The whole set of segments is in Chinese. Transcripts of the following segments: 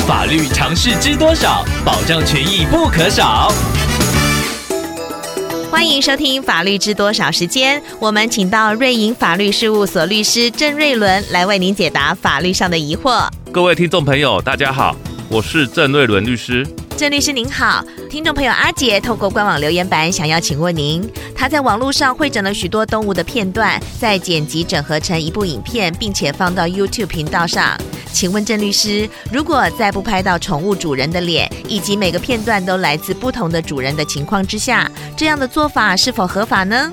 法律常识知多少？保障权益不可少。欢迎收听《法律知多少》时间，我们请到瑞银法律事务所律师郑瑞伦来为您解答法律上的疑惑。各位听众朋友，大家好，我是郑瑞伦律师。郑律师您好，听众朋友阿杰透过官网留言板想要请问您，他在网络上汇整了许多动物的片段，在剪辑整合成一部影片，并且放到 YouTube 频道上。请问郑律师，如果在不拍到宠物主人的脸，以及每个片段都来自不同的主人的情况之下，这样的做法是否合法呢？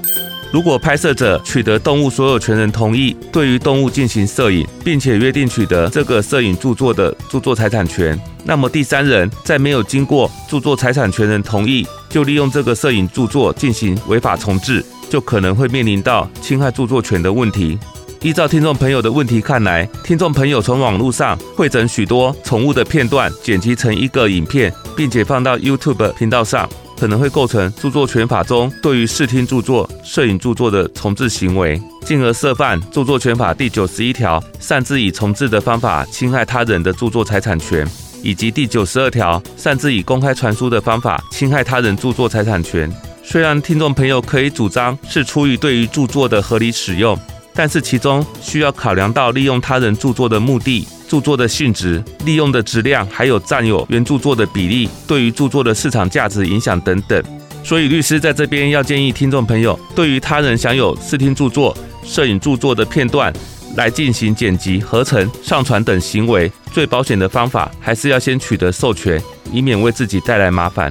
如果拍摄者取得动物所有权人同意，对于动物进行摄影，并且约定取得这个摄影著作的著作财产权，那么第三人在没有经过著作财产权人同意，就利用这个摄影著作进行违法重制，就可能会面临到侵害著作权的问题。依照听众朋友的问题看来，听众朋友从网络上汇整许多宠物的片段，剪辑成一个影片，并且放到 YouTube 频道上，可能会构成著作权法中对于视听著作、摄影著作的重制行为，进而涉犯著作权法第九十一条擅自以重制的方法侵害他人的著作财产权，以及第九十二条擅自以公开传输的方法侵害他人著作财产权。虽然听众朋友可以主张是出于对于著作的合理使用。但是其中需要考量到利用他人著作的目的、著作的性质、利用的质量，还有占有原著作的比例，对于著作的市场价值影响等等。所以律师在这边要建议听众朋友，对于他人享有视听著作、摄影著作的片段来进行剪辑、合成、上传等行为，最保险的方法还是要先取得授权，以免为自己带来麻烦。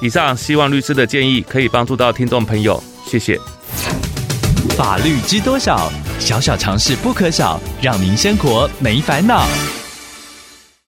以上希望律师的建议可以帮助到听众朋友，谢谢。法律知多少？小小常识不可少，让您生活没烦恼。